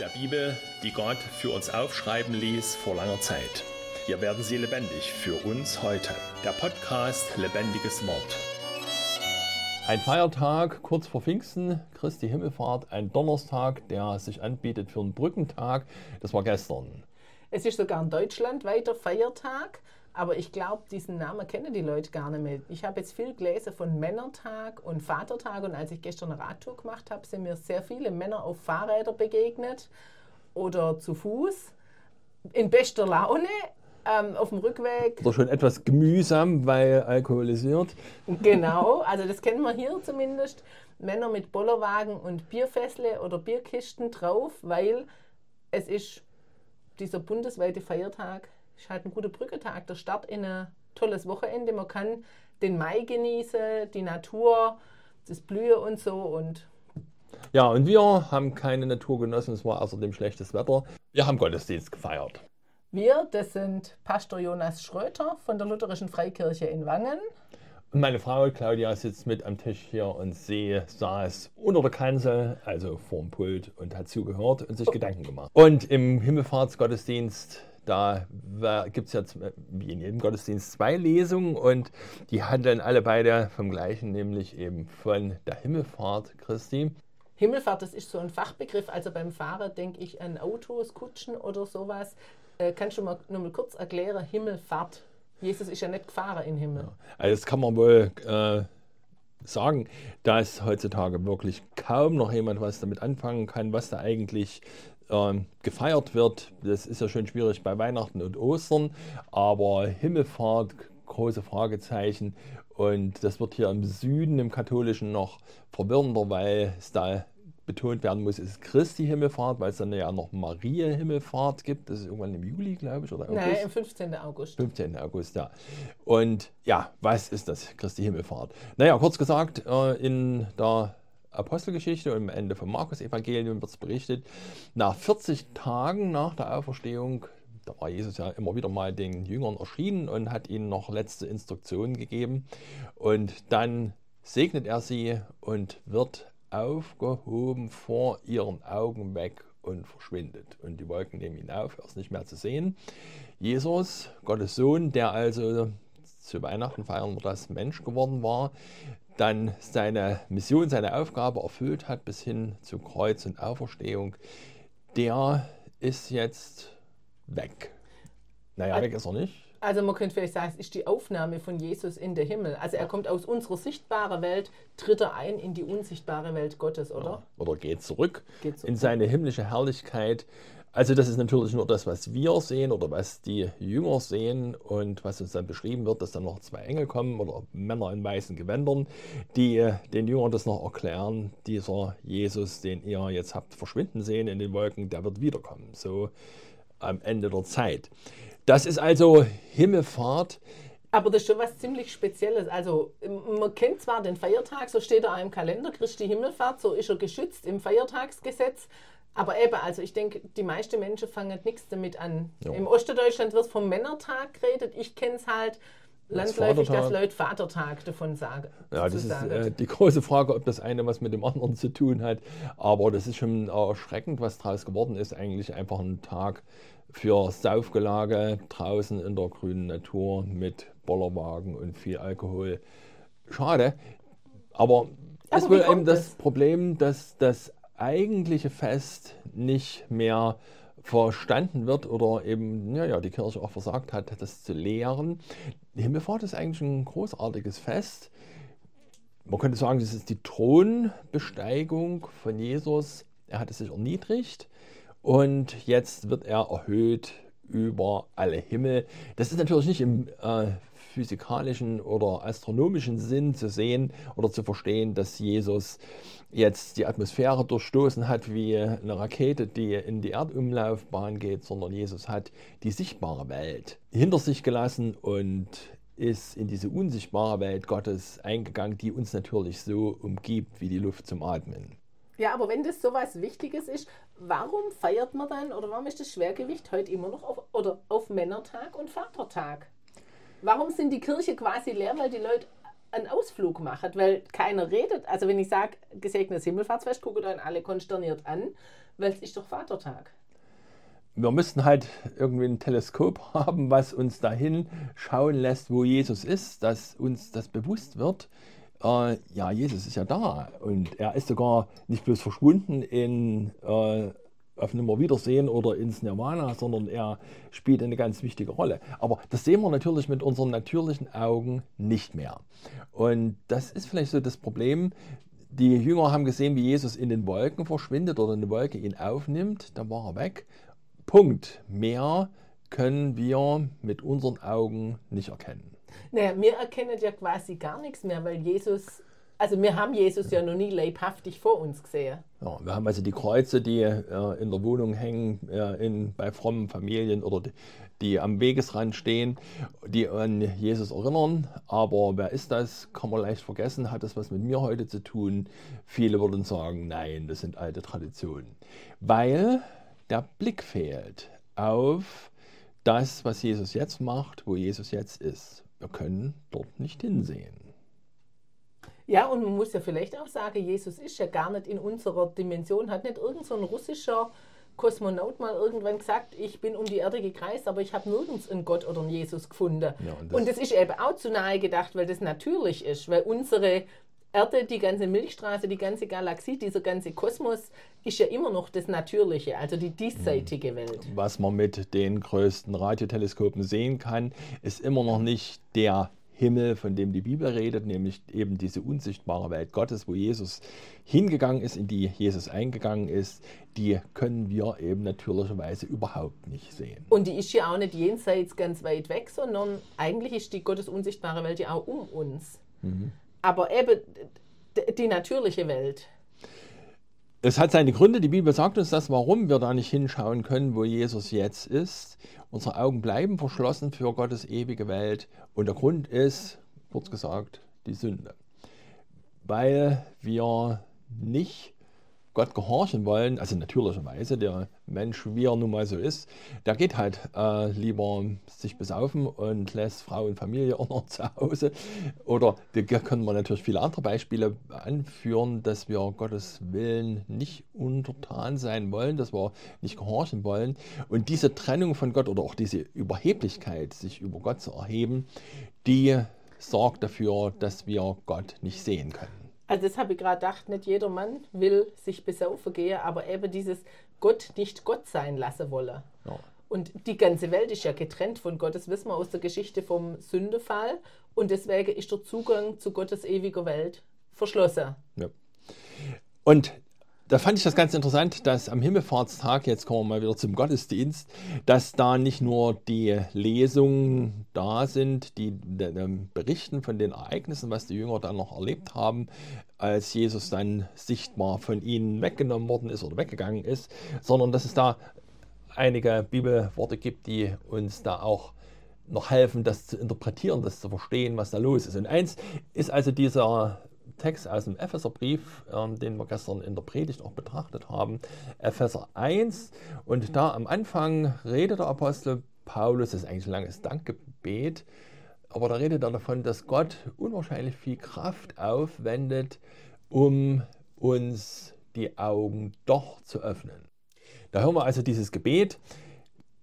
der Bibel, die Gott für uns aufschreiben ließ vor langer Zeit. Hier werden sie lebendig für uns heute. Der Podcast Lebendiges Wort. Ein Feiertag kurz vor Pfingsten, Christi Himmelfahrt, ein Donnerstag, der sich anbietet für einen Brückentag. Das war gestern. Es ist sogar ein deutschlandweiter Feiertag, aber ich glaube, diesen Namen kennen die Leute gar nicht mehr. Ich habe jetzt viel gelesen von Männertag und Vatertag und als ich gestern eine Radtour gemacht habe, sind mir sehr viele Männer auf Fahrrädern begegnet oder zu Fuß in bester Laune. Ähm, auf dem Rückweg. Oder schon etwas gemühsam, weil alkoholisiert. Genau, also das kennen wir hier zumindest. Männer mit Bollerwagen und Bierfässle oder Bierkisten drauf, weil es ist dieser bundesweite Feiertag ist halt ein guter Brückentag, der Start in ein tolles Wochenende. Man kann den Mai genießen, die Natur, das Blühen und so und ja, und wir haben keine Natur genossen, es war außerdem schlechtes Wetter. Wir haben Gottesdienst gefeiert. Wir, das sind Pastor Jonas Schröter von der Lutherischen Freikirche in Wangen. Und meine Frau Claudia sitzt mit am Tisch hier und sie saß unter der Kanzel, also vorm Pult und hat zugehört und sich oh. Gedanken gemacht. Und im Himmelfahrtsgottesdienst da gibt es ja wie in jedem Gottesdienst zwei Lesungen und die handeln alle beide vom gleichen, nämlich eben von der Himmelfahrt Christi. Himmelfahrt, das ist so ein Fachbegriff. Also beim Fahren denke ich an Autos, Kutschen oder sowas. Äh, kannst du mal nur mal kurz erklären, Himmelfahrt? Jesus ist ja nicht gefahren im Himmel. Ja, also das kann man wohl äh, sagen, dass heutzutage wirklich kaum noch jemand was damit anfangen kann, was da eigentlich äh, gefeiert wird. Das ist ja schon schwierig bei Weihnachten und Ostern, aber Himmelfahrt, große Fragezeichen. Und das wird hier im Süden, im Katholischen, noch verwirrender, weil es da betont werden muss, ist Christi Himmelfahrt, weil es dann ja noch Maria Himmelfahrt gibt. Das ist irgendwann im Juli, glaube ich, oder August? Nein, im 15. August. 15. August, ja. Und ja, was ist das, Christi Himmelfahrt? Naja, kurz gesagt, äh, in der Apostelgeschichte und am Ende vom Markus-Evangelium wird es berichtet, nach 40 Tagen nach der Auferstehung, da war Jesus ja immer wieder mal den Jüngern erschienen und hat ihnen noch letzte Instruktionen gegeben. Und dann segnet er sie und wird aufgehoben vor ihren Augen weg und verschwindet. Und die Wolken nehmen ihn auf, er ist nicht mehr zu sehen. Jesus, Gottes Sohn, der also zu Weihnachten feiern wir das Mensch geworden war, dann seine Mission, seine Aufgabe erfüllt hat bis hin zu Kreuz und Auferstehung, der ist jetzt weg. Naja, also, weg ist er nicht. Also man könnte vielleicht sagen, es ist die Aufnahme von Jesus in den Himmel. Also er kommt aus unserer sichtbaren Welt, tritt er ein in die unsichtbare Welt Gottes, oder? Ja, oder geht zurück, geht zurück in seine himmlische Herrlichkeit also das ist natürlich nur das, was wir sehen oder was die Jünger sehen und was uns dann beschrieben wird, dass dann noch zwei Engel kommen oder Männer in weißen Gewändern, die äh, den Jüngern das noch erklären, dieser Jesus, den ihr jetzt habt verschwinden sehen in den Wolken, der wird wiederkommen, so am Ende der Zeit. Das ist also Himmelfahrt. Aber das ist schon was ziemlich Spezielles. Also man kennt zwar den Feiertag, so steht er im Kalender, Christi Himmelfahrt, so ist er geschützt im Feiertagsgesetz, aber eben, also ich denke, die meisten Menschen fangen nichts damit an. Jo. Im Ostdeutschland wird vom Männertag geredet. Ich kenne es halt landläufig, dass Leute Vatertag davon sagen. Ja, das ist äh, die große Frage, ob das eine was mit dem anderen zu tun hat. Aber das ist schon erschreckend, was daraus geworden ist. Eigentlich einfach ein Tag für Saufgelage draußen in der grünen Natur mit Bollerwagen und viel Alkohol. Schade. Aber es ist wohl eben das Problem, dass das eigentliche Fest nicht mehr verstanden wird oder eben ja, ja, die Kirche auch versagt hat, das zu lehren. Die Himmelfahrt ist eigentlich ein großartiges Fest. Man könnte sagen, das ist die Thronbesteigung von Jesus. Er hat es sich erniedrigt und jetzt wird er erhöht über alle Himmel. Das ist natürlich nicht im äh, physikalischen oder astronomischen Sinn zu sehen oder zu verstehen, dass Jesus jetzt die Atmosphäre durchstoßen hat wie eine Rakete, die in die Erdumlaufbahn geht, sondern Jesus hat die sichtbare Welt hinter sich gelassen und ist in diese unsichtbare Welt Gottes eingegangen, die uns natürlich so umgibt wie die Luft zum Atmen. Ja, aber wenn das so was Wichtiges ist, warum feiert man dann oder warum ist das Schwergewicht heute immer noch auf, oder auf Männertag und Vatertag? Warum sind die Kirche quasi leer? Weil die Leute einen Ausflug macht, weil keiner redet. Also wenn ich sage, gesegnetes Himmelfahrtsfest, gucke dann alle konsterniert an, weil es ist doch Vatertag. Wir müssten halt irgendwie ein Teleskop haben, was uns dahin schauen lässt, wo Jesus ist, dass uns das bewusst wird. Äh, ja, Jesus ist ja da und er ist sogar nicht bloß verschwunden in äh, auf Nimmerwiedersehen oder ins Nirvana, sondern er spielt eine ganz wichtige Rolle. Aber das sehen wir natürlich mit unseren natürlichen Augen nicht mehr. Und das ist vielleicht so das Problem. Die Jünger haben gesehen, wie Jesus in den Wolken verschwindet oder eine Wolke ihn aufnimmt, dann war er weg. Punkt. Mehr können wir mit unseren Augen nicht erkennen. Naja, wir erkennen ja quasi gar nichts mehr, weil Jesus also wir haben Jesus ja noch nie leibhaftig vor uns gesehen. Ja, wir haben also die Kreuze, die äh, in der Wohnung hängen, äh, in, bei frommen Familien oder die, die, am Wegesrand stehen, die an Jesus erinnern. Aber wer ist das? Kann man leicht vergessen. Hat das was mit mir heute zu tun? Viele würden sagen, nein, das sind alte Traditionen. Weil der Blick fehlt auf das, was Jesus jetzt macht, wo Jesus jetzt ist. Wir können dort nicht hinsehen. Ja, und man muss ja vielleicht auch sagen, Jesus ist ja gar nicht in unserer Dimension, hat nicht irgend so ein russischer Kosmonaut mal irgendwann gesagt, ich bin um die Erde gekreist, aber ich habe nirgends einen Gott oder einen Jesus gefunden. Ja, und, das und das ist eben auch zu nahe gedacht, weil das natürlich ist, weil unsere Erde, die ganze Milchstraße, die ganze Galaxie, dieser ganze Kosmos ist ja immer noch das Natürliche, also die diesseitige Welt. Was man mit den größten Radioteleskopen sehen kann, ist immer noch nicht der Himmel, von dem die Bibel redet, nämlich eben diese unsichtbare Welt Gottes, wo Jesus hingegangen ist, in die Jesus eingegangen ist, die können wir eben natürlicherweise überhaupt nicht sehen. Und die ist ja auch nicht jenseits ganz weit weg, sondern eigentlich ist die Gottes unsichtbare Welt ja auch um uns. Mhm. Aber eben die natürliche Welt. Es hat seine Gründe, die Bibel sagt uns das, warum wir da nicht hinschauen können, wo Jesus jetzt ist. Unsere Augen bleiben verschlossen für Gottes ewige Welt. Und der Grund ist, kurz gesagt, die Sünde. Weil wir nicht Gott gehorchen wollen, also natürlicherweise, der Mensch, wie er nun mal so ist, der geht halt äh, lieber sich besaufen und lässt Frau und Familie auch noch zu Hause. Oder da können wir natürlich viele andere Beispiele anführen, dass wir Gottes Willen nicht untertan sein wollen, dass wir nicht gehorchen wollen. Und diese Trennung von Gott oder auch diese Überheblichkeit, sich über Gott zu erheben, die sorgt dafür, dass wir Gott nicht sehen können. Also das habe ich gerade gedacht, nicht jeder Mann will sich besaufen gehen, aber eben dieses Gott nicht Gott sein lassen wollen. Ja. Und die ganze Welt ist ja getrennt von Gott, das wissen wir aus der Geschichte vom Sündefall. Und deswegen ist der Zugang zu Gottes ewiger Welt verschlossen. Ja. Und da fand ich das ganz interessant, dass am Himmelfahrtstag, jetzt kommen wir mal wieder zum Gottesdienst, dass da nicht nur die Lesungen da sind, die, die, die berichten von den Ereignissen, was die Jünger dann noch erlebt haben, als Jesus dann sichtbar von ihnen weggenommen worden ist oder weggegangen ist, sondern dass es da einige Bibelworte gibt, die uns da auch noch helfen, das zu interpretieren, das zu verstehen, was da los ist. Und eins ist also dieser Text aus dem Epheserbrief, ähm, den wir gestern in der Predigt auch betrachtet haben, Epheser 1. Und da am Anfang redet der Apostel Paulus, das ist eigentlich ein langes Dankgebet, aber da redet er davon, dass Gott unwahrscheinlich viel Kraft aufwendet, um uns die Augen doch zu öffnen. Da hören wir also dieses Gebet.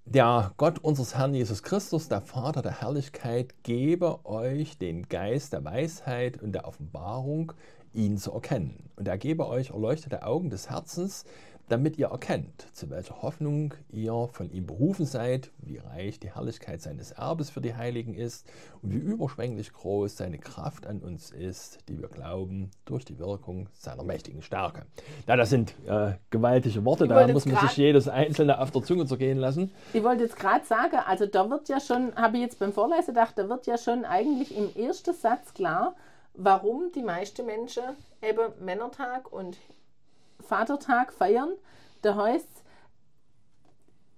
Der Gott unseres Herrn Jesus Christus, der Vater der Herrlichkeit, gebe euch den Geist der Weisheit und der Offenbarung, ihn zu erkennen. Und er gebe euch erleuchtete Augen des Herzens, damit ihr erkennt, zu welcher Hoffnung ihr von ihm berufen seid, wie reich die Herrlichkeit seines Erbes für die Heiligen ist und wie überschwänglich groß seine Kraft an uns ist, die wir glauben, durch die Wirkung seiner mächtigen Stärke. Ja, das sind äh, gewaltige Worte, ich da muss man sich jedes einzelne auf der Zunge zergehen lassen. Ich wollte jetzt gerade sagen, also da wird ja schon, habe ich jetzt beim Vorlesen gedacht, da wird ja schon eigentlich im ersten Satz klar, warum die meisten Menschen eben Männertag und Vatertag feiern. Da heißt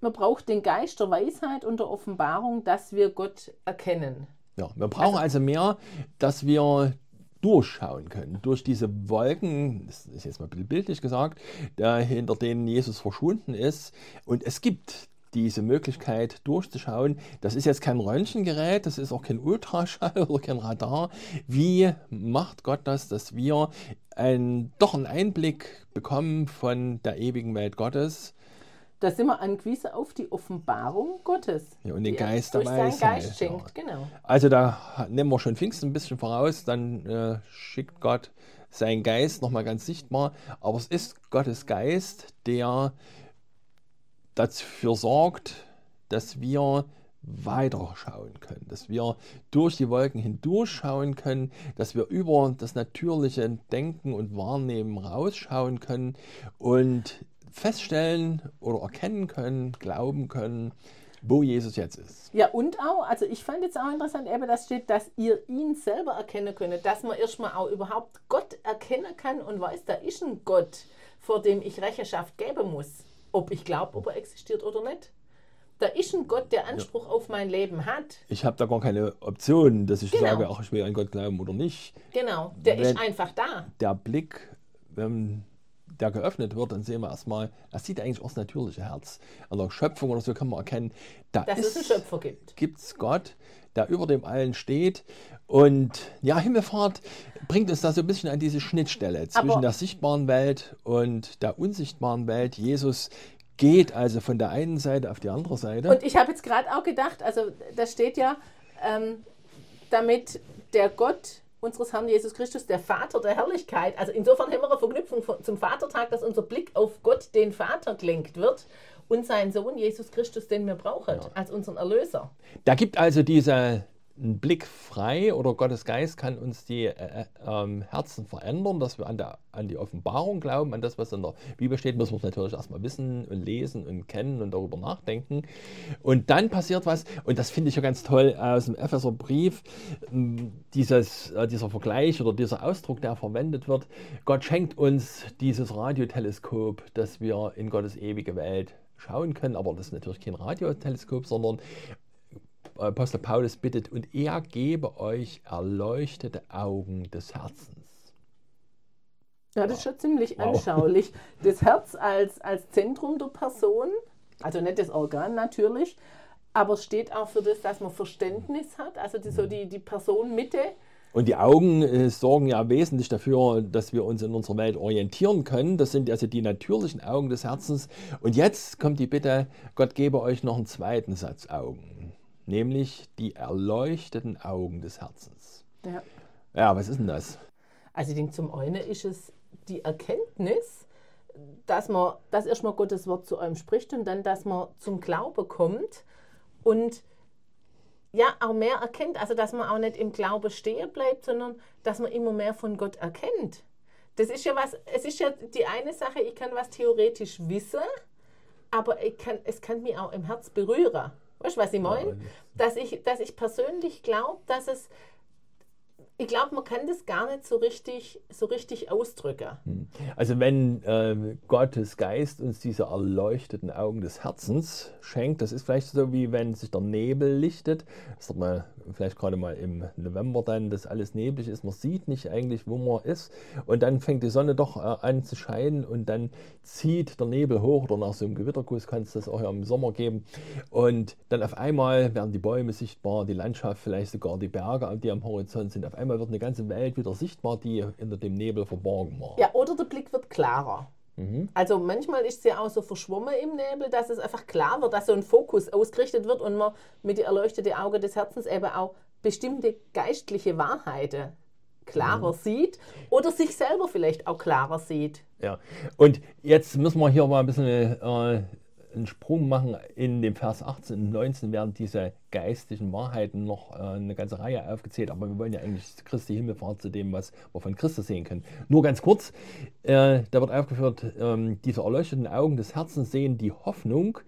man braucht den Geist der Weisheit und der Offenbarung, dass wir Gott erkennen. Ja, wir brauchen also, also mehr, dass wir durchschauen können. Durch diese Wolken, das ist jetzt mal ein bisschen bildlich gesagt, hinter denen Jesus verschwunden ist. Und es gibt diese Möglichkeit durchzuschauen. Das ist jetzt kein Röntgengerät, das ist auch kein Ultraschall oder kein Radar. Wie macht Gott das, dass wir ein, doch einen Einblick bekommen von der ewigen Welt Gottes? Da sind wir angewiesen auf die Offenbarung Gottes. Ja, und den Geist der Weisheit. Geist schenkt, genau. Also da nehmen wir schon Pfingsten ein bisschen voraus, dann äh, schickt Gott seinen Geist nochmal ganz sichtbar. Aber es ist Gottes Geist, der dafür sorgt, dass wir weiterschauen können, dass wir durch die Wolken hindurchschauen können, dass wir über das natürliche Denken und Wahrnehmen rausschauen können und feststellen oder erkennen können, glauben können, wo Jesus jetzt ist. Ja, und auch, also ich fand jetzt auch interessant, eben, dass steht, dass ihr ihn selber erkennen könnt, dass man erstmal auch überhaupt Gott erkennen kann und weiß, da ist ein Gott, vor dem ich Rechenschaft geben muss, ob ich glaube, ob er existiert oder nicht. Da ist ein Gott, der Anspruch ja. auf mein Leben hat. Ich habe da gar keine Option, dass ich Genau. sage, ach, ich will an Gott glauben oder nicht. Genau, der Wenn- ist einfach da. Der Blick, wenn der geöffnet wird, dann sehen wir erstmal, das sieht eigentlich auch das natürliche Herz. An der Schöpfung oder so kann man erkennen, da Dass es einen ist, Schöpfer gibt. gibt's Gott, der über dem allen steht. Und ja, Himmelfahrt bringt uns da so ein bisschen an diese Schnittstelle zwischen Aber- der sichtbaren Welt und der unsichtbaren Welt. Jesus geht also von der einen Seite auf die andere Seite. Und ich habe jetzt gerade auch gedacht, also da steht ja, ähm, damit der Gott unseres Herrn Jesus Christus, der Vater der Herrlichkeit, also insofern haben wir eine Verknüpfung zum Vatertag, dass unser Blick auf Gott, den Vater, gelenkt wird und seinen Sohn Jesus Christus, den wir brauchen, als unseren Erlöser. Da gibt also dieser einen Blick frei oder Gottes Geist kann uns die äh, ähm, Herzen verändern, dass wir an, der, an die Offenbarung glauben, an das, was in der Bibel steht, müssen wir es natürlich erstmal wissen und lesen und kennen und darüber nachdenken. Und dann passiert was, und das finde ich ja ganz toll aus dem Epheserbrief, dieses, äh, dieser Vergleich oder dieser Ausdruck, der verwendet wird. Gott schenkt uns dieses Radioteleskop, dass wir in Gottes ewige Welt schauen können, aber das ist natürlich kein Radioteleskop, sondern Apostel Paulus bittet, und er gebe euch erleuchtete Augen des Herzens. Ja, das ist schon ziemlich Wow. anschaulich. Das Herz als, als Zentrum der Person, also nicht das Organ natürlich, aber steht auch für das, dass man Verständnis hat, also die, so die, die Person Mitte. Und die Augen äh, sorgen ja wesentlich dafür, dass wir uns in unserer Welt orientieren können. Das sind also die natürlichen Augen des Herzens. Und jetzt kommt die Bitte, Gott gebe euch noch einen zweiten Satz Augen, nämlich die erleuchteten Augen des Herzens. Ja. Ja, was ist denn das? Also ich denke, zum einen ist es die Erkenntnis, dass man, dass erstmal Gottes Wort zu einem spricht und dann, dass man zum Glaube kommt und ja, auch mehr erkennt. Also, dass man auch nicht im Glaube stehen bleibt, sondern dass man immer mehr von Gott erkennt. Das ist ja was, es ist ja die eine Sache, ich kann was theoretisch wissen, aber kann, es kann mich auch im Herz berühren. Weißt du, was ich meine? Dass ich, dass ich persönlich glaube, dass es, ich glaube, man kann das gar nicht so richtig, so richtig ausdrücken. Also wenn äh, Gottes Geist uns diese erleuchteten Augen des Herzens schenkt, das ist vielleicht so wie wenn sich der Nebel lichtet. Das hat man vielleicht gerade mal im November dann, dass alles neblig ist. Man sieht nicht eigentlich, wo man ist. Und dann fängt die Sonne doch äh, an zu scheinen und dann zieht der Nebel hoch oder nach so einem Gewitterguss kann es das auch ja im Sommer geben. Und dann auf einmal werden die Bäume sichtbar, die Landschaft, vielleicht sogar die Berge, die am Horizont sind. Auf einmal wird eine ganze Welt wieder sichtbar, die hinter dem Nebel verborgen war. Ja, oder der Blick wird klarer. Also manchmal ist es ja auch so verschwommen im Nebel, dass es einfach klar wird, dass so ein Fokus ausgerichtet wird und man mit den erleuchteten Augen des Herzens eben auch bestimmte geistliche Wahrheiten klarer sieht oder sich selber vielleicht auch klarer sieht. Ja, und jetzt müssen wir hier mal ein bisschen äh, einen Sprung machen. In dem Vers 18 und 19 werden diese geistlichen Wahrheiten noch äh, eine ganze Reihe aufgezählt, aber wir wollen ja eigentlich Christi Himmelfahrt zu dem, was wir von Christus sehen können. Nur ganz kurz, äh, da wird aufgeführt, ähm, diese erleuchteten Augen des Herzens sehen die Hoffnung,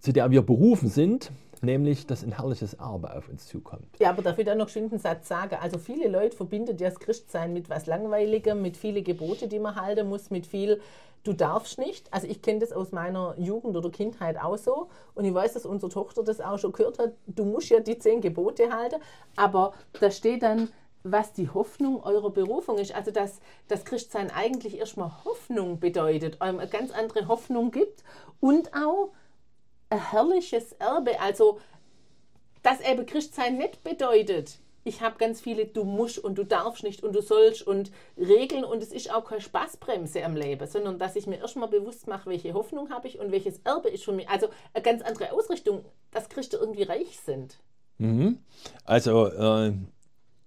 zu der wir berufen sind, nämlich, dass ein herrliches Erbe auf uns zukommt. Ja, aber darf ich da noch schön einen Satz sagen? Also viele Leute verbinden das Christsein mit was Langweiligem, mit vielen Gebote, die man halten muss, mit viel, du darfst nicht. Also ich kenne das aus meiner Jugend oder Kindheit auch so und ich weiß, dass unsere Tochter das auch schon gehört hat, du musst ja die zehn Gebote halten, aber da steht dann, was die Hoffnung eurer Berufung ist. Also dass das Christsein eigentlich erstmal Hoffnung bedeutet, einem eine ganz andere Hoffnung gibt und auch ein herrliches Erbe. Also, dass eben Christsein nicht bedeutet, ich habe ganz viele du musst und du darfst nicht und du sollst und Regeln und es ist auch keine Spaßbremse am Leben, sondern dass ich mir erstmal bewusst mache, welche Hoffnung habe ich und welches Erbe ist für mich. Also eine ganz andere Ausrichtung, dass Christen irgendwie reich sind. Mhm. Also äh,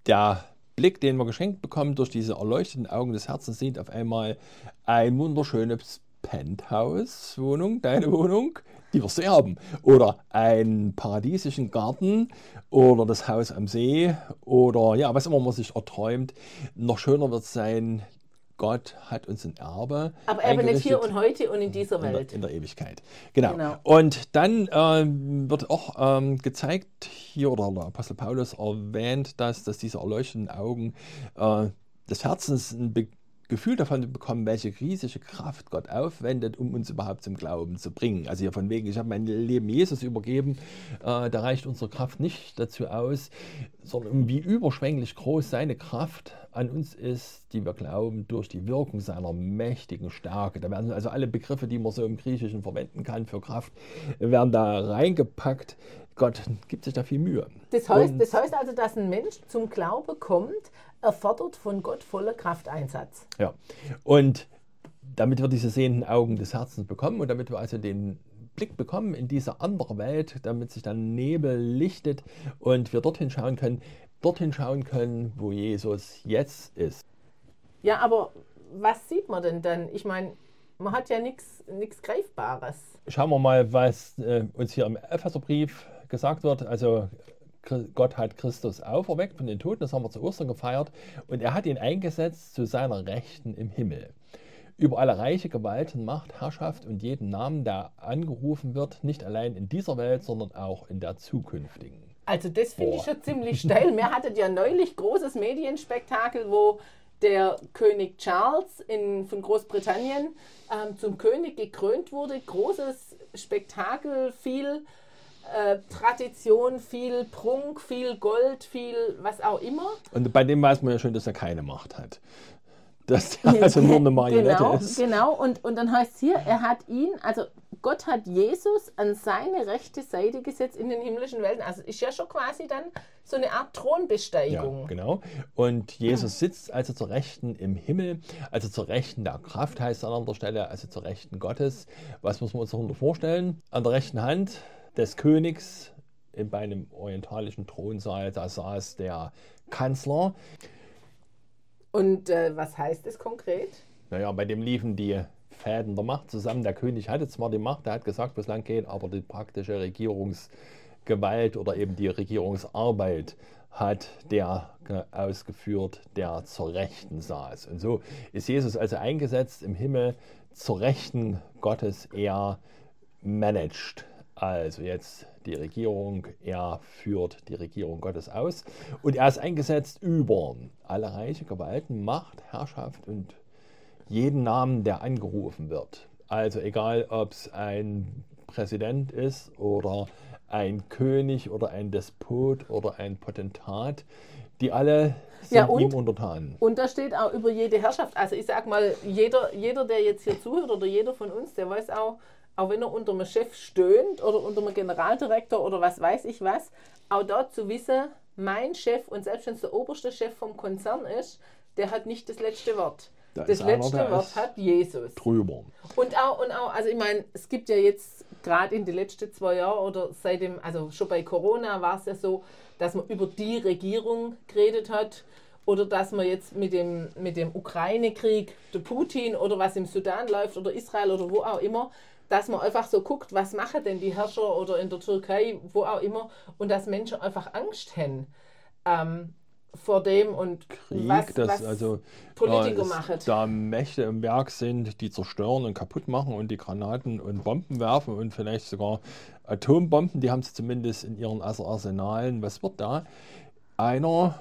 der Blick, den wir geschenkt bekommen durch diese erleuchteten Augen des Herzens, sieht auf einmal ein wunderschönes Penthouse-Wohnung, deine Wohnung, die wirst du erben. Oder einen paradiesischen Garten oder das Haus am See oder ja, was immer man sich erträumt. Noch schöner wird es sein, Gott hat uns ein Erbe. Aber eben nicht hier und heute und in dieser Welt. In der, in der Ewigkeit. Genau. genau. Und dann äh, wird auch ähm, gezeigt, hier oder der Apostel Paulus erwähnt, dass, dass diese erleuchteten Augen äh, des Herzens ein Be Gefühl davon bekommen, welche riesige Kraft Gott aufwendet, um uns überhaupt zum Glauben zu bringen. Also hier von wegen, ich habe mein Leben Jesus übergeben, äh, da reicht unsere Kraft nicht dazu aus, sondern wie überschwänglich groß seine Kraft an uns ist, die wir glauben, durch die Wirkung seiner mächtigen Stärke. Da werden also alle Begriffe, die man so im Griechischen verwenden kann für Kraft, werden da reingepackt. Gott gibt sich da viel Mühe. Das heißt, das heißt also, dass ein Mensch zum Glaube kommt, erfordert von Gott voller Krafteinsatz. Ja, und damit wir diese sehenden Augen des Herzens bekommen und damit wir also den Blick bekommen in diese andere Welt, damit sich dann Nebel lichtet und wir dorthin schauen können, dorthin schauen können, wo Jesus jetzt ist. Ja, aber was sieht man denn dann? Ich meine, man hat ja nichts Greifbares. Schauen wir mal, was äh, uns hier im Epheserbrief gesagt wird. Also Gott hat Christus auferweckt von den Toten, das haben wir zu Ostern gefeiert, und er hat ihn eingesetzt zu seiner Rechten im Himmel. Über alle Reiche, Gewalten, Macht, Herrschaft und jeden Namen, der angerufen wird, nicht allein in dieser Welt, sondern auch in der zukünftigen. Also das finde ich schon ziemlich steil. Mir hattet ja neulich großes Medienspektakel, wo der König Charles in, von Großbritannien ähm, zum König gekrönt wurde. Großes Spektakel, viel äh, Tradition, viel Prunk, viel Gold, viel was auch immer. Und bei dem weiß man ja schon, dass er keine Macht hat. Dass er also nur eine Marionette genau, ist. Genau, und, und dann heißt es hier, er hat ihn, also Gott hat Jesus an seine rechte Seite gesetzt in den himmlischen Welten. Also ist ja schon quasi dann so eine Art Thronbesteigung. Ja, genau. Und Jesus sitzt also zur Rechten im Himmel, also zur Rechten der Kraft heißt es an anderer Stelle, also zur Rechten Gottes. Was muss man uns darunter vorstellen? An der rechten Hand des Königs bei einem orientalischen Thronsaal, da saß der Kanzler. Und äh, was heißt es konkret? Naja, bei dem liefen die Fäden der Macht zusammen. Der König hatte zwar die Macht, er hat gesagt, wo es lang geht, aber die praktische Regierungsgewalt oder eben die Regierungsarbeit hat der ausgeführt, der zur Rechten saß. Und so ist Jesus also eingesetzt im Himmel zur Rechten Gottes. Er managt also jetzt die Regierung, er führt die Regierung Gottes aus und er ist eingesetzt über alle Reiche, Gewalten, Macht, Herrschaft und jeden Namen, der angerufen wird. Also egal, ob es ein Präsident ist oder ein König oder ein Despot oder ein Potentat, die alle sind ja, und, ihm untertan. Und da steht auch über jede Herrschaft. Also ich sag mal, jeder, jeder, der jetzt hier zuhört oder jeder von uns, der weiß auch, auch wenn er unter einem Chef stöhnt oder unter einem Generaldirektor oder was weiß ich was, auch dort zu wissen, mein Chef und selbst wenn es der oberste Chef vom Konzern ist, der hat nicht das letzte Wort. Da das letzte einer, Wort hat Jesus. Drüber. Und auch, und auch, also ich meine, es gibt ja jetzt gerade in den letzten zwei Jahren oder seitdem, also schon bei Corona war es ja so, dass man über die Regierung geredet hat oder dass man jetzt mit dem, mit dem Ukraine-Krieg, der Putin oder was im Sudan läuft oder Israel oder wo auch immer, dass man einfach so guckt, was machen denn die Herrscher oder in der Türkei, wo auch immer, und dass Menschen einfach Angst haben ähm, vor dem und Krieg, was, dass was also Politiker machen. Da Mächte im Werk sind, die zerstören und kaputt machen und die Granaten und Bomben werfen und vielleicht sogar Atombomben, die haben sie zumindest in ihren Arsenalen. Was wird da? Einer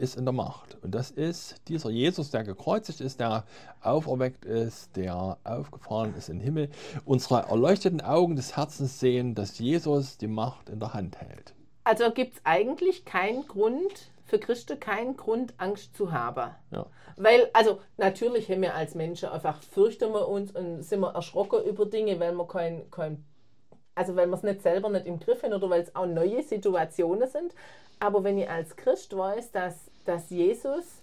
ist in der Macht. Und das ist dieser Jesus, der gekreuzigt ist, der auferweckt ist, der aufgefahren ist in den Himmel. Unsere erleuchteten Augen des Herzens sehen, dass Jesus die Macht in der Hand hält. Also gibt es eigentlich keinen Grund, für Christen keinen Grund, Angst zu haben. Ja. Weil, also natürlich haben wir als Menschen einfach, fürchten wir uns und sind wir erschrocken über Dinge, weil wir kein, kein also weil wir es nicht selber nicht im Griff haben oder weil es auch neue Situationen sind. Aber wenn ich als Christ weiß, dass, dass Jesus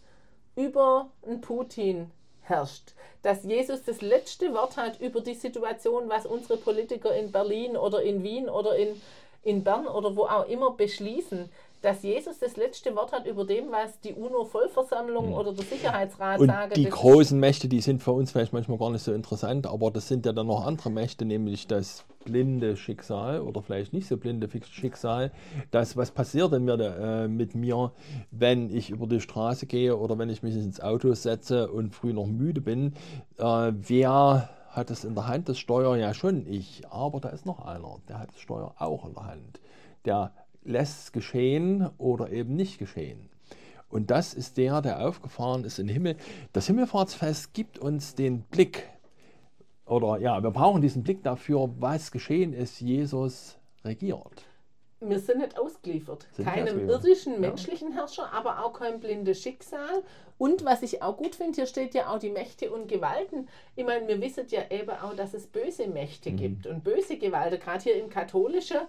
über einen Putin herrscht, dass Jesus das letzte Wort hat über die Situation, was unsere Politiker in Berlin oder in Wien oder in, in Bern oder wo auch immer beschließen, dass Jesus das letzte Wort hat über dem, was die UNO-Vollversammlung oder der Sicherheitsrat Und sagen. die großen Mächte, die sind für uns vielleicht manchmal gar nicht so interessant, aber das sind ja dann noch andere Mächte, nämlich das blinde Schicksal oder vielleicht nicht so blinde Schicksal. Das, was passiert denn mir, äh, mit mir, wenn ich über die Straße gehe oder wenn ich mich ins Auto setze und früh noch müde bin? Äh, wer hat es in der Hand? Das Steuer ja schon ich, aber da ist noch einer, der hat das Steuer auch in der Hand. Der lässt es geschehen oder eben nicht geschehen. Und das ist der, der aufgefahren ist in den Himmel. Das Himmelfahrtsfest gibt uns den Blick, oder ja, wir brauchen diesen Blick dafür, was geschehen ist. Jesus regiert. wir sind nicht ausgeliefert. Sind Keinem ausgeliefert. irdischen, Ja. menschlichen Herrscher, aber auch kein blindes Schicksal. Und was ich auch gut finde, hier steht ja auch die Mächte und Gewalten. Ich meine, wir wissen ja eben auch, dass es böse Mächte Mhm. gibt und böse Gewalten. Gerade hier im Katholischen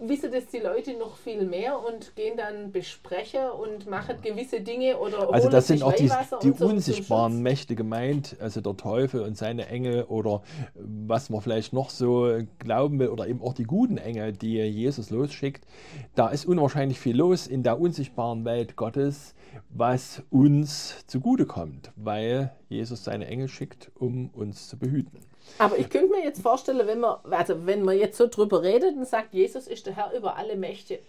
wissen das die Leute noch viel mehr und gehen dann besprechen und machen gewisse Dinge oder Also das sind auch die, die so unsichtbaren. Mächte gemeint, also der Teufel und seine Engel oder was man vielleicht noch so glauben will oder eben auch die guten Engel, die Jesus losschickt. Da ist unwahrscheinlich viel los in der unsichtbaren Welt Gottes, was uns zugutekommt, weil Jesus seine Engel schickt, um uns zu behüten. Aber ich könnte mir jetzt vorstellen, wenn man, also wenn man jetzt so drüber redet und sagt, Jesus ist der Herr über alle Mächte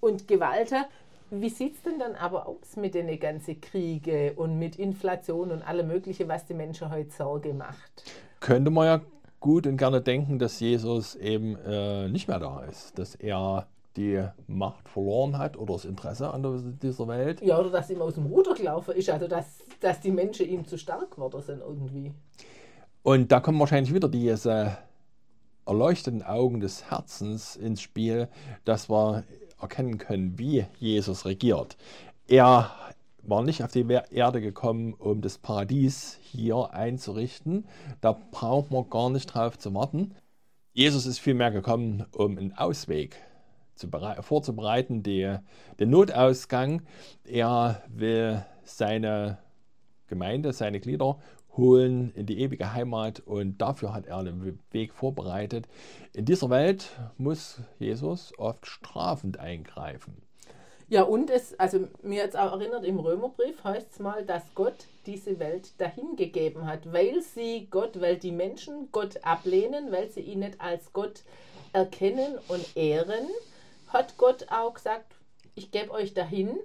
und Gewalten, wie sieht es denn dann aber aus mit den ganzen Kriege und mit Inflation und allem Mögliche, was die Menschen heute Sorge macht? Könnte man ja gut und gerne denken, dass Jesus eben äh, nicht mehr da ist, dass er die Macht verloren hat oder das Interesse an dieser Welt. Ja, oder dass ihm aus dem Ruder gelaufen ist, also dass, dass die Menschen ihm zu stark geworden sind irgendwie. Und da kommen wahrscheinlich wieder diese erleuchteten Augen des Herzens ins Spiel, dass wir erkennen können, wie Jesus regiert. Er war nicht auf die Erde gekommen, um das Paradies hier einzurichten. Da braucht man gar nicht drauf zu warten. Jesus ist vielmehr gekommen, um einen Ausweg zu berei- vorzubereiten, die, den Notausgang. Er will seine Gemeinde, seine Glieder holen in die ewige Heimat und dafür hat er einen Weg vorbereitet. In dieser Welt muss Jesus oft strafend eingreifen. Ja, und es, also mir jetzt auch erinnert, im Römerbrief heißt es mal, dass Gott diese Welt dahingegeben hat, weil sie Gott, weil die Menschen Gott ablehnen, weil sie ihn nicht als Gott erkennen und ehren, hat Gott auch gesagt, ich gebe euch dahin,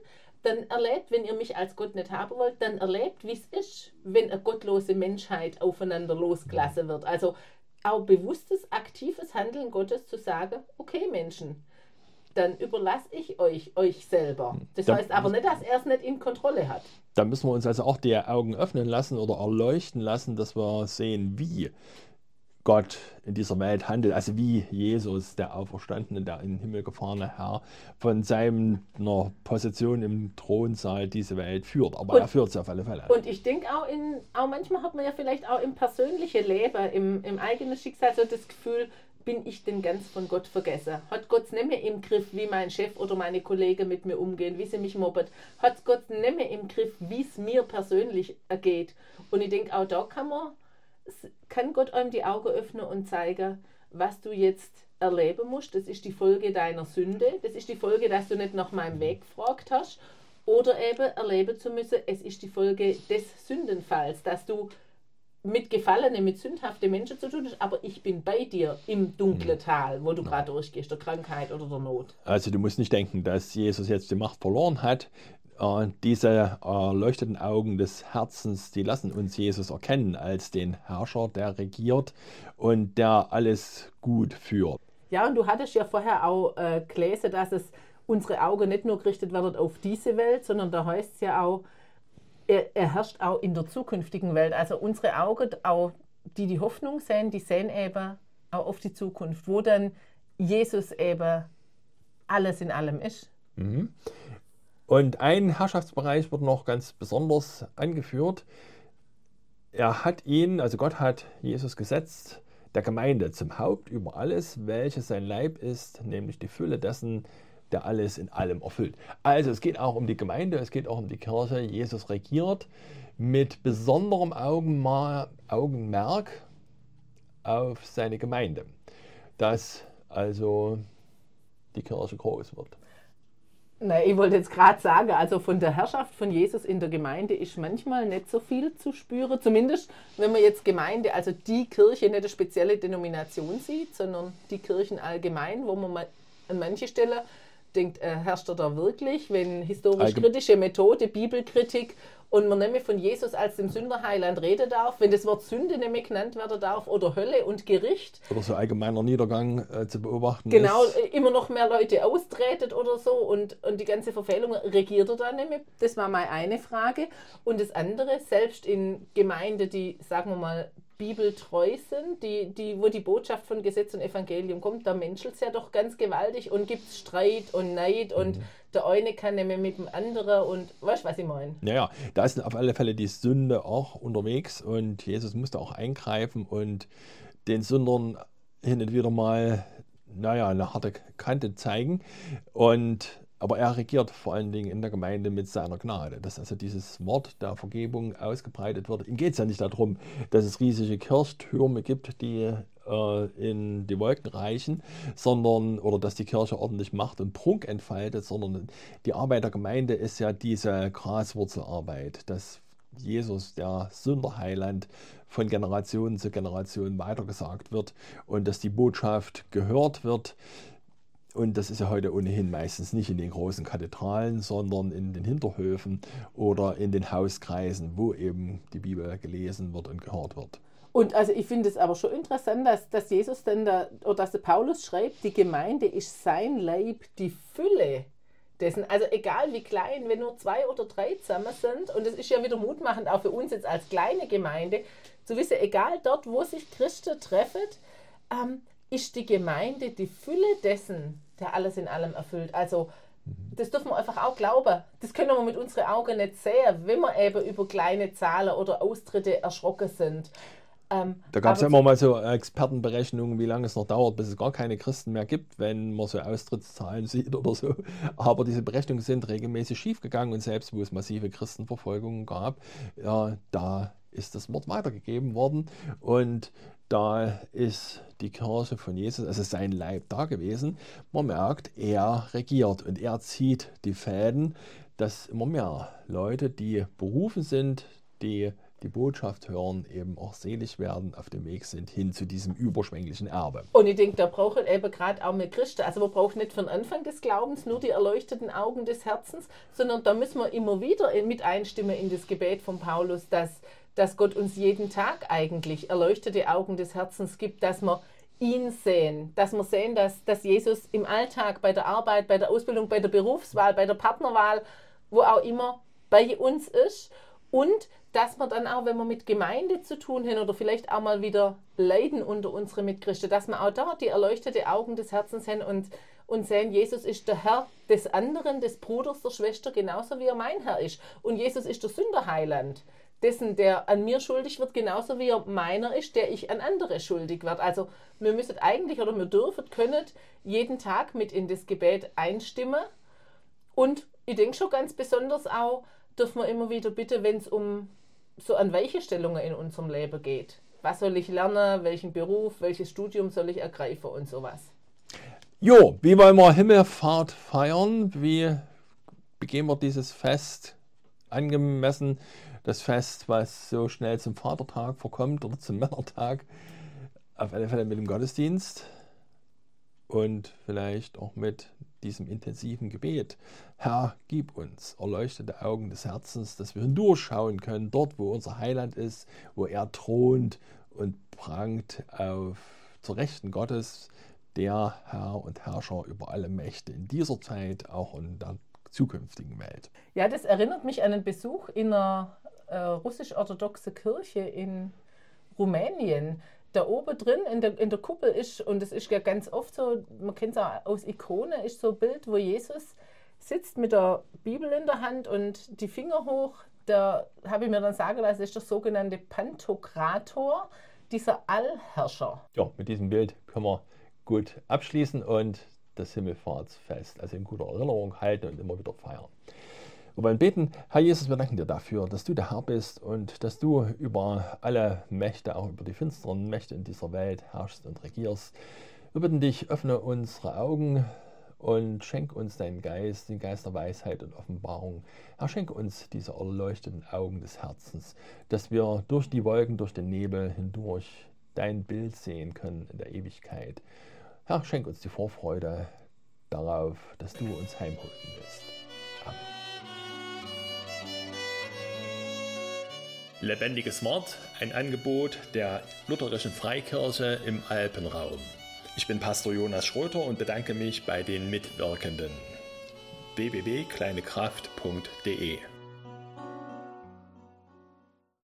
dann erlebt, wenn ihr mich als Gott nicht haben wollt, dann erlebt, wie es ist, wenn eine gottlose Menschheit aufeinander losgelassen wird. Also auch bewusstes, aktives Handeln Gottes zu sagen, okay Menschen, dann überlasse ich euch euch selber. Das Da- heißt aber nicht, dass er es nicht in Kontrolle hat. Da müssen wir uns also auch die Augen öffnen lassen oder erleuchten lassen, dass wir sehen, wie Gott in dieser Welt handelt. Also wie Jesus, der Auferstandene, der in den Himmel gefahrene Herr, von seiner Position im Thronsaal diese Welt führt. Aber Und- er führt sie auf alle Fälle. Und ich denke auch in, auch manchmal hat man ja vielleicht auch im persönlichen Leben, im, im eigenen Schicksal so das Gefühl, bin ich denn ganz von Gott vergessen? Hat Gott es nicht mehr im Griff, wie mein Chef oder meine Kollegen mit mir umgehen, wie sie mich mobben? Hat Gott nicht mehr im Griff, wie es mir persönlich ergeht? Und ich denke, auch da kann man, kann Gott einem die Augen öffnen und zeigen, was du jetzt erleben musst. Das ist die Folge deiner Sünde. Das ist die Folge, dass du nicht nach meinem Weg gefragt hast. Oder eben erleben zu müssen, es ist die Folge des Sündenfalls, dass du mit gefallenen, mit sündhaften Menschen zu tun hast, aber ich bin bei dir im dunklen Tal, wo du gerade durchgehst, der Krankheit oder der Not. Also du musst nicht denken, dass Jesus jetzt die Macht verloren hat. Äh, diese erleuchteten Augen des Herzens, die lassen uns Jesus erkennen als den Herrscher, der regiert und der alles gut führt. Ja, und du hattest ja vorher auch äh, gelesen, dass es unsere Augen nicht nur gerichtet werden auf diese Welt, sondern da heißt es ja auch, er, er herrscht auch in der zukünftigen Welt. Also unsere Augen, auch die die Hoffnung sehen, die sehen eben auch auf die Zukunft, wo dann Jesus eben alles in allem ist. Und ein Herrschaftsbereich wird noch ganz besonders angeführt. Er hat ihn, also Gott hat Jesus gesetzt, der Gemeinde zum Haupt über alles, welches sein Leib ist, nämlich die Fülle dessen, der alles in allem erfüllt. Also es geht auch um die Gemeinde, es geht auch um die Kirche. Jesus regiert mit besonderem Augenmerk auf seine Gemeinde, dass also die Kirche groß wird. Na, ich wollte jetzt gerade sagen, also von der Herrschaft von Jesus in der Gemeinde ist manchmal nicht so viel zu spüren. Zumindest, wenn man jetzt Gemeinde, also die Kirche, nicht eine spezielle Denomination sieht, sondern die Kirchen allgemein, wo man an manche Stellen denkt, äh, herrscht er da wirklich, wenn historisch-kritische Methode, Bibelkritik und man nämlich von Jesus als dem Sünderheiland reden darf, wenn das Wort Sünde nämlich genannt werden darf oder Hölle und Gericht. Oder so allgemeiner Niedergang äh, zu beobachten Genau, ist. äh, immer noch mehr Leute austretet oder so und, und die ganze Verfehlung regiert er da nämlich. Das war mal eine Frage. Und das andere, selbst in Gemeinden, die, sagen wir mal, bibeltreu sind, die, die, wo die Botschaft von Gesetz und Evangelium kommt, da menschelt es ja doch ganz gewaltig und gibt es Streit und Neid und Mhm. der eine kann nicht mehr mit dem anderen und weißt du, was ich meine? Naja, da ist auf alle Fälle die Sünde auch unterwegs und Jesus musste auch eingreifen und den Sündern hin und wieder mal, naja, eine harte Kante zeigen. Und, aber er regiert vor allen Dingen in der Gemeinde mit seiner Gnade, dass also dieses Wort der Vergebung ausgebreitet wird. Ihm geht es ja nicht darum, dass es riesige Kirchtürme gibt, die äh, in die Wolken reichen, sondern, oder dass die Kirche ordentlich Macht und Prunk entfaltet, sondern die Arbeit der Gemeinde ist ja diese Graswurzelarbeit, dass Jesus, der Sünderheiland, von Generation zu Generation weitergesagt wird und dass die Botschaft gehört wird. Und das ist ja heute ohnehin meistens nicht in den großen Kathedralen, sondern in den Hinterhöfen oder in den Hauskreisen, wo eben die Bibel gelesen wird und gehört wird. Und also ich finde es aber schon interessant, dass, dass Jesus dann da, oder dass der Paulus schreibt, die Gemeinde ist sein Leib, die Fülle dessen. Also egal wie klein, wenn nur zwei oder drei zusammen sind, und es ist ja wieder mutmachend auch für uns jetzt als kleine Gemeinde, zu wissen, egal dort, wo sich Christen treffen, ähm, ist die Gemeinde die Fülle dessen, der alles in allem erfüllt. Also das dürfen wir einfach auch glauben. Das können wir mit unseren Augen nicht sehen, wenn wir eben über kleine Zahlen oder Austritte erschrocken sind. Ähm, Da gab es ja immer mal so Expertenberechnungen, wie lange es noch dauert, bis es gar keine Christen mehr gibt, wenn man so Austrittszahlen sieht oder so. Aber diese Berechnungen sind regelmäßig schiefgegangen und selbst wo es massive Christenverfolgungen gab, ja, da ist das Wort weitergegeben worden und da ist die Kirche von Jesus, also sein Leib da gewesen. Man merkt, er regiert und er zieht die Fäden, dass immer mehr Leute, die berufen sind, die die Botschaft hören, eben auch selig werden, auf dem Weg sind hin zu diesem überschwänglichen Erbe. Und ich denke, da brauchen eben gerade auch mehr Christen. Also wir brauchen nicht von Anfang des Glaubens nur die erleuchteten Augen des Herzens, sondern da müssen wir immer wieder mit einstimmen in das Gebet von Paulus, dass, dass Gott uns jeden Tag eigentlich erleuchtete Augen des Herzens gibt, dass wir ihn sehen, dass wir sehen, dass, dass Jesus im Alltag, bei der Arbeit, bei der Ausbildung, bei der Berufswahl, bei der Partnerwahl, wo auch immer bei uns ist. Und dass wir dann auch, wenn wir mit Gemeinde zu tun haben oder vielleicht auch mal wieder leiden unter unsere Mitchristen, dass wir auch da die erleuchtete Augen des Herzens haben und, und sehen, Jesus ist der Herr des anderen, des Bruders, der Schwester, genauso wie er mein Herr ist. Und Jesus ist der Sünderheiland, dessen, der an mir schuldig wird, genauso wie er meiner ist, der ich an andere schuldig wird. Also wir müssen eigentlich oder wir dürfen, können jeden Tag mit in das Gebet einstimmen. Und ich denke schon ganz besonders auch, dürfen wir immer wieder bitte, wenn es um so an Weichenstellungen in unserem Leben geht. Was soll ich lernen, welchen Beruf, welches Studium soll ich ergreifen und sowas. Jo, wie wollen wir Himmelfahrt feiern? Wie begehen wir dieses Fest angemessen? Das Fest, was so schnell zum Vatertag verkommt oder zum Männertag. Auf alle Fälle mit dem Gottesdienst und vielleicht auch mit diesem intensiven Gebet. Herr, gib uns erleuchtete Augen des Herzens, dass wir hindurchschauen können, dort, wo unser Heiland ist, wo er thront und prangt auf zur Rechten Gottes, der Herr und Herrscher über alle Mächte in dieser Zeit, auch in der zukünftigen Welt. Ja, das erinnert mich an einen Besuch in einer äh, russisch-orthodoxen Kirche in Rumänien. Da oben drin in der, in der Kuppel ist, und das ist ja ganz oft so, man kennt es auch aus Ikonen, ist so ein Bild, wo Jesus sitzt mit der Bibel in der Hand und die Finger hoch. Da habe ich mir dann sagen lassen, ist der sogenannte Pantokrator. dieser Allherrscher. Ja, mit diesem Bild können wir gut abschließen und das Himmelfahrtsfest also in guter Erinnerung halten und immer wieder feiern. Wir wollen beten, Herr Jesus, wir danken dir dafür, dass du der Herr bist und dass du über alle Mächte, auch über die finsteren Mächte in dieser Welt herrschst und regierst. Wir bitten dich, öffne unsere Augen und schenk uns deinen Geist, den Geist der Weisheit und Offenbarung. Herr, schenk uns diese erleuchteten Augen des Herzens, dass wir durch die Wolken, durch den Nebel hindurch dein Bild sehen können in der Ewigkeit. Herr, schenk uns die Vorfreude darauf, dass du uns heimholen wirst. Lebendiges Wort, ein Angebot der Lutherischen Freikirche im Alpenraum. Ich bin Pastor Jonas Schröter und bedanke mich bei den Mitwirkenden. www.kleinekraft.de